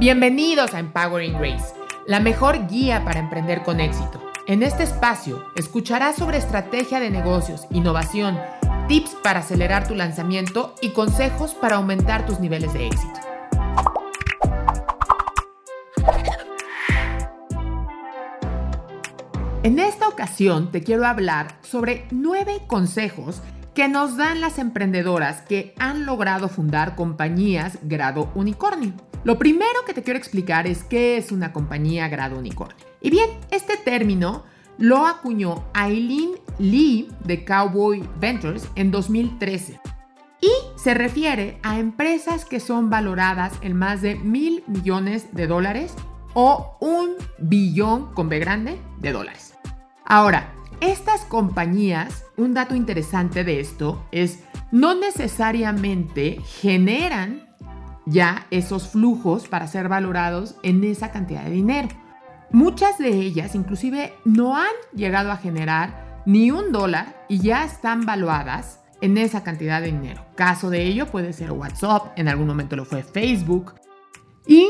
Bienvenidos a Empowering Grace, la mejor guía para emprender con éxito. En este espacio escucharás sobre estrategia de negocios, innovación, tips para acelerar tu lanzamiento y consejos para aumentar tus niveles de éxito. En esta ocasión te quiero hablar sobre nueve consejos que nos dan las emprendedoras que han logrado fundar compañías grado unicornio. Lo primero que te quiero explicar es qué es una compañía grado unicornio. Y bien, este término lo acuñó Aileen Lee de Cowboy Ventures en 2013 y se refiere a empresas que son valoradas en más de mil millones de dólares o un billón con B grande de dólares. Ahora, estas compañías, un dato interesante de esto es, no necesariamente generan ya esos flujos para ser valorados en esa cantidad de dinero. Muchas de ellas inclusive no han llegado a generar ni un dólar y ya están valuadas en esa cantidad de dinero. Caso de ello puede ser WhatsApp, en algún momento lo fue Facebook. Y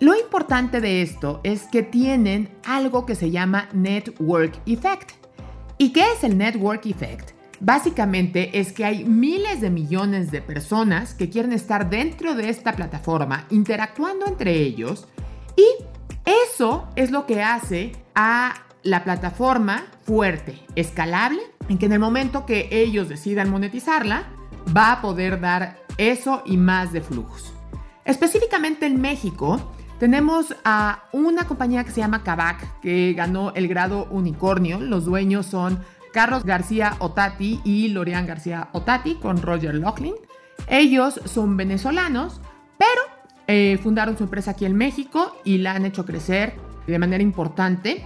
lo importante de esto es que tienen algo que se llama Network Effect. ¿Y qué es el Network Effect? Básicamente es que hay miles de millones de personas que quieren estar dentro de esta plataforma interactuando entre ellos y eso es lo que hace a la plataforma fuerte, escalable, en que en el momento que ellos decidan monetizarla, va a poder dar eso y más de flujos. Específicamente en México, tenemos a una compañía que se llama Kavak, que ganó el grado unicornio. Los dueños son Carlos García Otati y Lorian García Otati con Roger Locklin. Ellos son venezolanos, pero eh, fundaron su empresa aquí en México y la han hecho crecer de manera importante.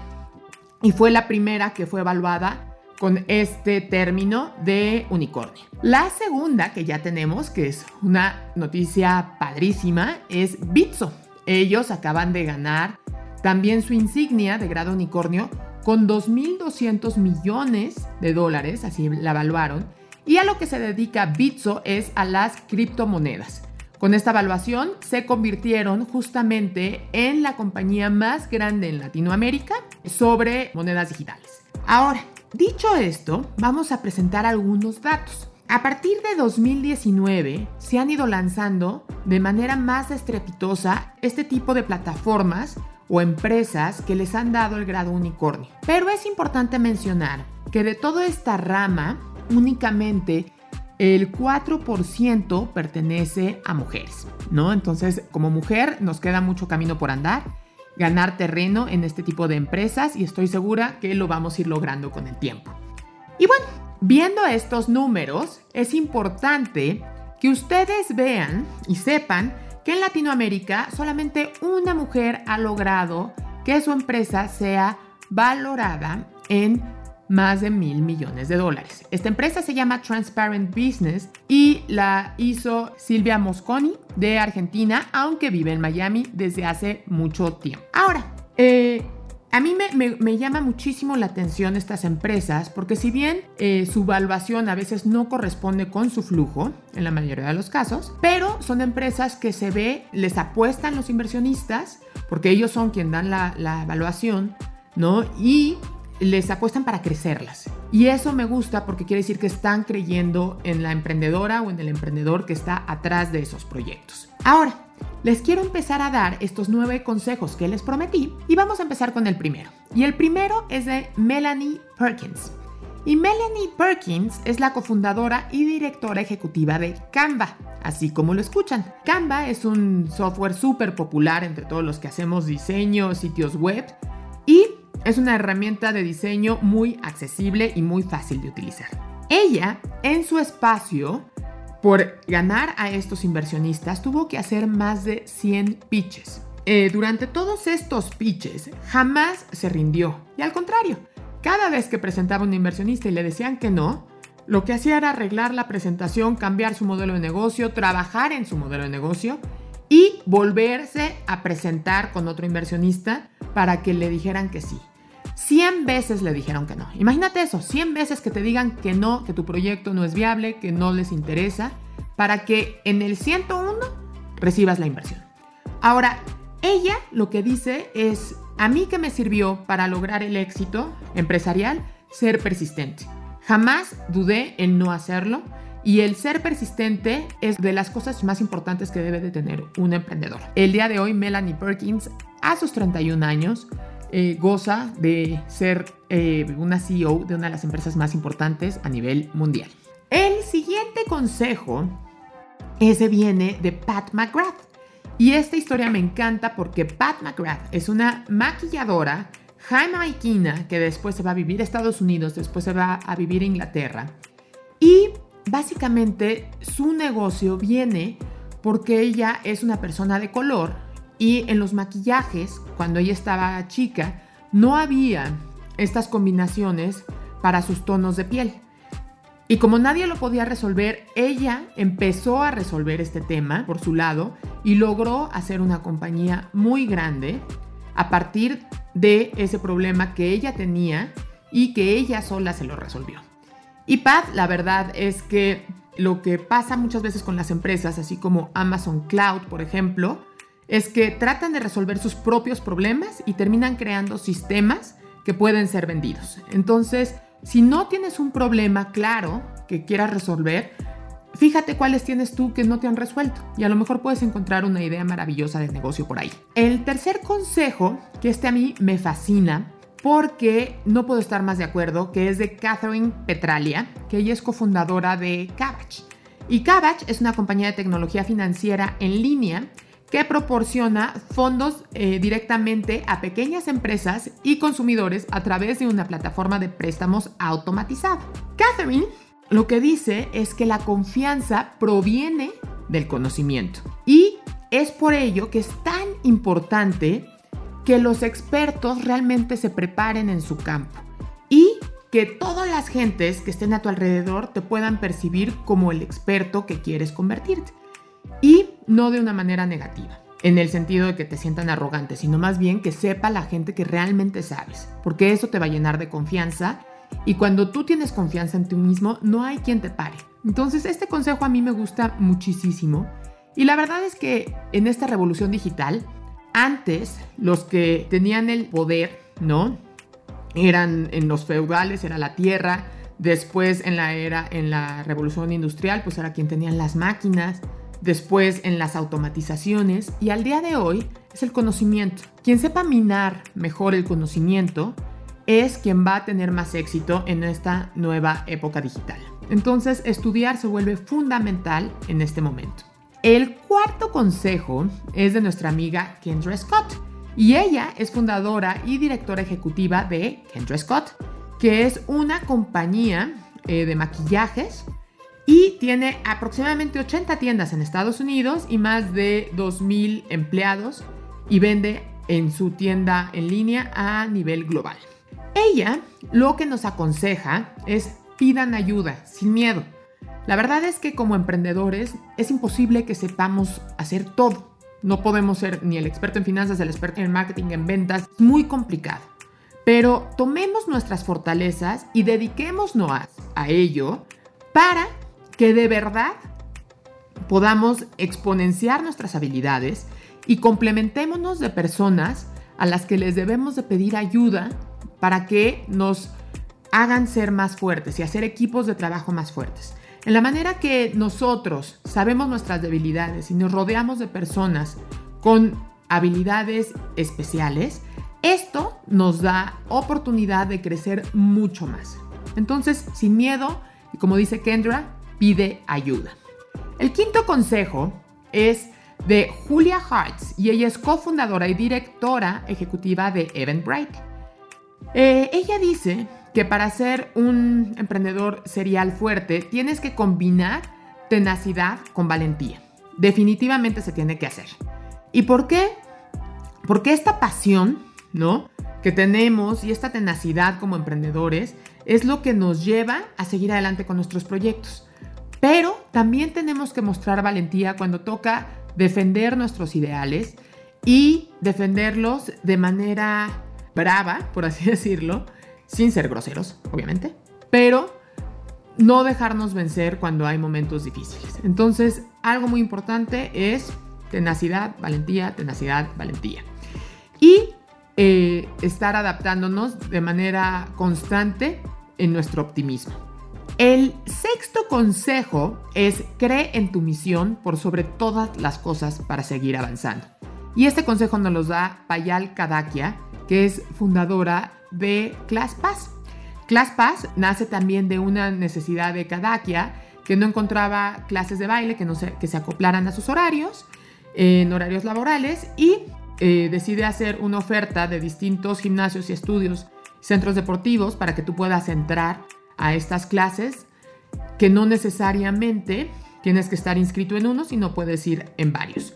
Y fue la primera que fue evaluada con este término de unicornio. La segunda que ya tenemos, que es una noticia padrísima, es Bitso. Ellos acaban de ganar también su insignia de grado unicornio con 2.200 millones de dólares, así la evaluaron, y a lo que se dedica Bitso es a las criptomonedas. Con esta evaluación se convirtieron justamente en la compañía más grande en Latinoamérica sobre monedas digitales. Ahora, dicho esto, vamos a presentar algunos datos. A partir de 2019 se han ido lanzando de manera más estrepitosa este tipo de plataformas o empresas que les han dado el grado unicornio. Pero es importante mencionar que de toda esta rama, únicamente el 4% pertenece a mujeres, ¿no? Entonces, como mujer, nos queda mucho camino por andar, ganar terreno en este tipo de empresas y estoy segura que lo vamos a ir logrando con el tiempo. Y bueno, Viendo estos números, es importante que ustedes vean y sepan que en Latinoamérica solamente una mujer ha logrado que su empresa sea valorada en más de mil millones de dólares. Esta empresa se llama Transparent Business y la hizo Silvia Mosconi de Argentina, aunque vive en Miami desde hace mucho tiempo. Ahora, eh, a mí me, llama muchísimo la atención estas empresas porque si bien eh, su valuación a veces no corresponde con su flujo, en la mayoría de los casos, pero son empresas que se ve, les apuestan los inversionistas, porque ellos son quien dan la, la evaluación, ¿no? Y les apuestan para crecerlas. Y eso me gusta porque quiere decir que están creyendo en la emprendedora o en el emprendedor que está atrás de esos proyectos. Ahora, les quiero empezar a dar estos nueve consejos que les prometí y vamos a empezar con el primero. Y el primero es de Melanie Perkins. Y Melanie Perkins es la cofundadora y directora ejecutiva de Canva, así como lo escuchan. Canva es un software súper popular entre todos los que hacemos diseño, sitios web y es una herramienta de diseño muy accesible y muy fácil de utilizar. Ella, en su espacio, por ganar a estos inversionistas, tuvo que hacer más de 100 pitches. Eh, durante todos estos pitches, jamás se rindió. Y al contrario, cada vez que presentaba un inversionista y le decían que no, lo que hacía era arreglar la presentación, cambiar su modelo de negocio, trabajar en su modelo de negocio y volverse a presentar con otro inversionista para que le dijeran que sí. 100 veces le dijeron que no. Imagínate eso, 100 veces que te digan que no, que tu proyecto no es viable, que no les interesa, para que en el 101 recibas la inversión. Ahora, Ella lo que dice es, a mí que me sirvió para lograr el éxito empresarial, ser persistente. Jamás dudé en no hacerlo y el ser persistente es de las cosas más importantes que debe de tener un emprendedor. El día de hoy, Melanie Perkins, a sus 31 años, eh, goza de ser eh, una CEO de una de las empresas más importantes a nivel mundial. El siguiente consejo, ese viene de Pat McGrath. Y esta historia me encanta porque Pat McGrath es una maquilladora jamaiquina que después se va a vivir a Estados Unidos, después se va a vivir a Inglaterra. Y básicamente su negocio viene porque ella es una persona de color y en los maquillajes, cuando ella estaba chica, no había estas combinaciones para sus tonos de piel. Y como nadie lo podía resolver, ella empezó a resolver este tema por su lado y logró hacer una compañía muy grande a partir de ese problema que ella tenía y que ella sola se lo resolvió. Y Pat, la verdad es que lo que pasa muchas veces con las empresas, así como Amazon Cloud, por ejemplo, es que tratan de resolver sus propios problemas y terminan creando sistemas que pueden ser vendidos. Entonces, si no tienes un problema claro que quieras resolver, fíjate cuáles tienes tú que no te han resuelto y a lo mejor puedes encontrar una idea maravillosa de negocio por ahí. El tercer consejo, que este a mí me fascina, porque no puedo estar más de acuerdo, que es de Catherine Petralia, que ella es cofundadora de Cabbage. Y Cabbage es una compañía de tecnología financiera en línea que proporciona fondos eh, directamente a pequeñas empresas y consumidores a través de una plataforma de préstamos automatizada. Catherine lo que dice es que la confianza proviene del conocimiento y es por ello que es tan importante que los expertos realmente se preparen en su campo y que todas las gentes que estén a tu alrededor te puedan percibir como el experto que quieres convertirte y no de una manera negativa, en el sentido de que te sientan arrogante, sino más bien que sepa la gente que realmente sabes, porque eso te va a llenar de confianza y cuando tú tienes confianza en ti mismo, no hay quien te pare. Entonces, este consejo a mí me gusta muchísimo y la verdad es que en esta revolución digital, antes los que tenían el poder, ¿no? Eran en los feudales, era la tierra, después en la era en la revolución industrial, pues era quien tenían las máquinas después en las automatizaciones y al día de hoy es el conocimiento. Quien sepa minar mejor el conocimiento es quien va a tener más éxito en esta nueva época digital. Entonces, estudiar se vuelve fundamental en este momento. El cuarto consejo es de nuestra amiga Kendra Scott y ella es fundadora y directora ejecutiva de Kendra Scott, que es una compañía eh, de maquillajes y tiene aproximadamente 80 tiendas en Estados Unidos y más de 2.000 empleados y vende en su tienda en línea a nivel global. Ella lo que nos aconseja es pidan ayuda sin miedo. La verdad es que como emprendedores es imposible que sepamos hacer todo. No podemos ser ni el experto en finanzas, el experto en marketing, en ventas. Es muy complicado. Pero tomemos nuestras fortalezas y dediquémonos a, ello para que de verdad podamos exponenciar nuestras habilidades y complementémonos de personas a las que les debemos de pedir ayuda para que nos hagan ser más fuertes y hacer equipos de trabajo más fuertes. En la manera que nosotros sabemos nuestras debilidades y nos rodeamos de personas con habilidades especiales, esto nos da oportunidad de crecer mucho más. Entonces, sin miedo, y como dice Kendra, pide ayuda. El quinto consejo es de Julia Hartz y ella es cofundadora y directora ejecutiva de Eventbrite. Eh, ella dice que para ser un emprendedor serial fuerte tienes que combinar tenacidad con valentía. Definitivamente se tiene que hacer. ¿Y por qué? Porque esta pasión, ¿no? Que tenemos y esta tenacidad como emprendedores es lo que nos lleva a seguir adelante con nuestros proyectos. Pero también tenemos que mostrar valentía cuando toca defender nuestros ideales y defenderlos de manera brava, por así decirlo, sin ser groseros, obviamente, pero no dejarnos vencer cuando hay momentos difíciles. Entonces, algo muy importante es tenacidad, valentía, tenacidad, valentía. Y eh, estar adaptándonos de manera constante en nuestro optimismo. El sexto consejo es cree en tu misión por sobre todas las cosas para seguir avanzando. Y este consejo nos lo da Payal Kadakia, que es fundadora de ClassPass. ClassPass nace también de una necesidad de Kadakia, que no encontraba clases de baile que, no se, que se acoplaran a sus horarios, en horarios laborales, y eh, decide hacer una oferta de distintos gimnasios y estudios, centros deportivos, para que tú puedas entrar a estas clases, que no necesariamente tienes que estar inscrito en uno, sino puedes ir en varios.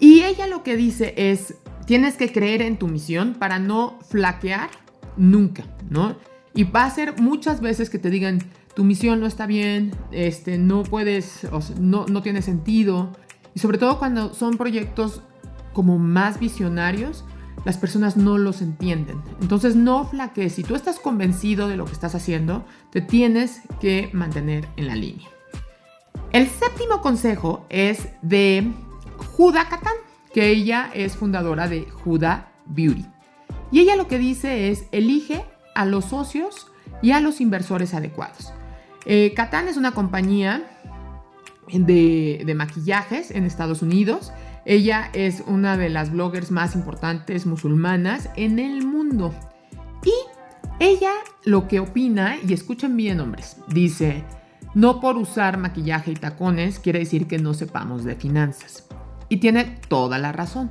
Y ella lo que dice es, tienes que creer en tu misión para no flaquear nunca, ¿no? Y va a ser muchas veces que te digan, tu misión no está bien, este, no puedes, no, no tiene sentido. Y sobre todo cuando son proyectos como más visionarios, las personas no los entienden. Entonces no flaquees. Si tú estás convencido de lo que estás haciendo, te tienes que mantener en la línea. El séptimo consejo es de Juda Catán, que ella es fundadora de Juda Beauty. Y ella lo que dice es, elige a los socios y a los inversores adecuados. Eh, Catán es una compañía de, de maquillajes en Estados Unidos. Ella es una de las bloggers más importantes musulmanas en el mundo. Y ella lo que opina, y escuchen bien hombres, dice, no por usar maquillaje y tacones quiere decir que no sepamos de finanzas. Y tiene toda la razón.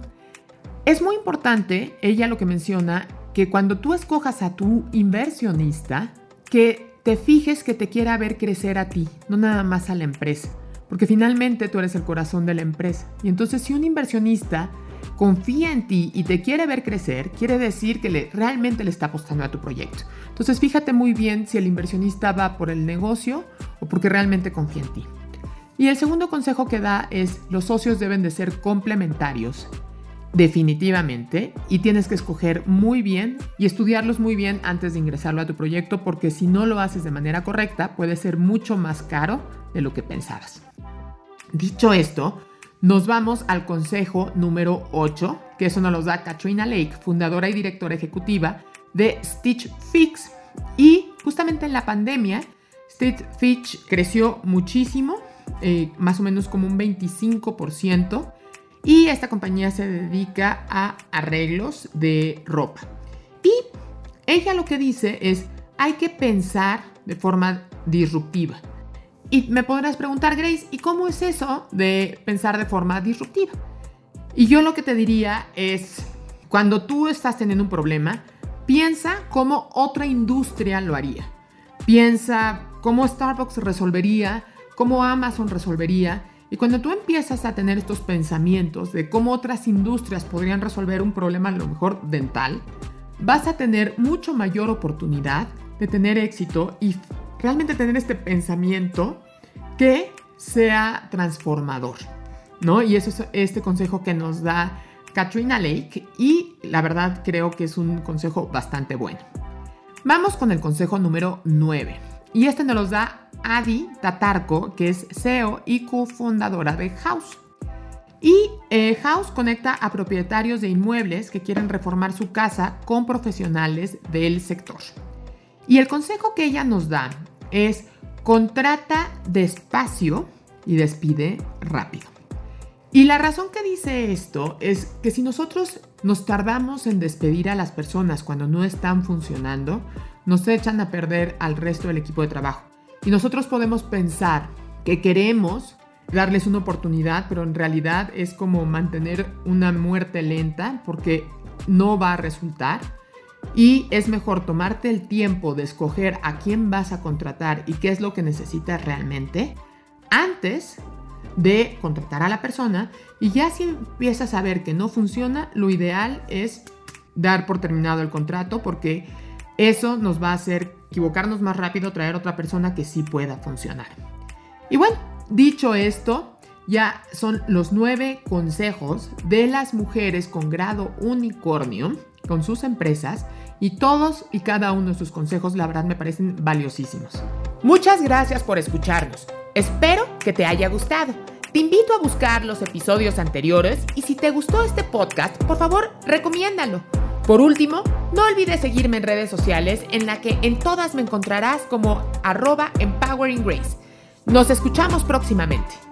Es muy importante, ella lo que menciona, que cuando tú escojas a tu inversionista, que te fijes que te quiera ver crecer a ti, no nada más a la empresa. Porque finalmente tú eres el corazón de la empresa. Y entonces si un inversionista confía en ti y te quiere ver crecer, quiere decir que realmente le está apostando a tu proyecto. Entonces fíjate muy bien si el inversionista va por el negocio o porque realmente confía en ti. Y el segundo consejo que da es los socios deben de ser complementarios, definitivamente, y tienes que escoger muy bien y estudiarlos muy bien antes de ingresarlo a tu proyecto, porque si no lo haces de manera correcta, puede ser mucho más caro de lo que pensabas. Dicho esto, nos vamos al consejo número 8, que eso nos lo da Katrina Lake, fundadora y directora ejecutiva de Stitch Fix. Y justamente en la pandemia, Stitch Fix creció muchísimo eh, más o menos como un 25%. Y esta compañía se dedica a arreglos de ropa. Y ella lo que dice es, hay que pensar de forma disruptiva. Y me podrás preguntar, Grace, ¿y cómo es eso de pensar de forma disruptiva? Y yo lo que te diría es, cuando tú estás teniendo un problema, piensa cómo otra industria lo haría. Piensa cómo Starbucks resolvería cómo Amazon resolvería. Y cuando tú empiezas a tener estos pensamientos de cómo otras industrias podrían resolver un problema a lo mejor dental, vas a tener mucho mayor oportunidad de tener éxito y realmente tener este pensamiento que sea transformador, ¿no? Y eso es este consejo que nos da Katrina Lake y la verdad creo que es un consejo bastante bueno. Vamos con el consejo número 9 y este nos los da Adi Tatarko, que es CEO y cofundadora de House. Y eh, House conecta a propietarios de inmuebles que quieren reformar su casa con profesionales del sector. Y el consejo que ella nos da es contrata despacio y despide rápido. Y la razón que dice esto es que si nosotros nos tardamos en despedir a las personas cuando no están funcionando, nos echan a perder al resto del equipo de trabajo. Y nosotros podemos pensar que queremos darles una oportunidad, pero en realidad es como mantener una muerte lenta porque no va a resultar. Y es mejor tomarte el tiempo de escoger a quién vas a contratar y qué es lo que necesitas realmente antes de contratar a la persona. Y ya si empiezas a ver que no funciona, lo ideal es dar por terminado el contrato porque eso nos va a hacer equivocarnos más rápido, traer otra persona que sí pueda funcionar. Y bueno, dicho esto, ya son los nueve consejos de las mujeres con grado unicornio con sus empresas y todos y cada uno de sus consejos la verdad me parecen valiosísimos. Muchas gracias por escucharnos. Espero que te haya gustado. Te invito a buscar los episodios anteriores y si te gustó este podcast, por favor, recomiéndalo. Por último, no olvides seguirme en redes sociales en la que en todas me encontrarás como arroba Empowering Grace. Nos escuchamos próximamente.